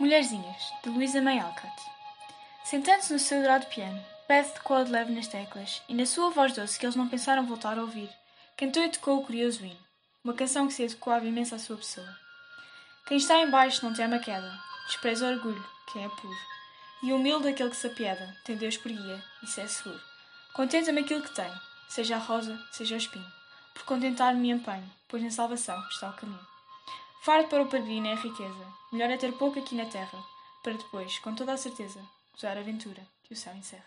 Mulherzinhas, de Luísa May Alcott. Sentando-se no seu dourado piano, Beth tocou de leve nas teclas, e na sua voz doce que eles não pensaram voltar a ouvir, cantou e tocou o curioso hino, uma canção que se adequava imenso à sua pessoa. Quem está em baixo não teme a queda, despreza o orgulho, quem é puro, e humilde aquele que se apieda, tem Deus por guia, isso é seguro. Contenta-me aquilo que tem, seja a rosa, seja o espinho, por contentar-me empenho, pois na salvação está o caminho. Fardo para o peregrino é a riqueza. Melhor é ter pouco aqui na terra, para depois, com toda a certeza, gozar a aventura que o céu encerra.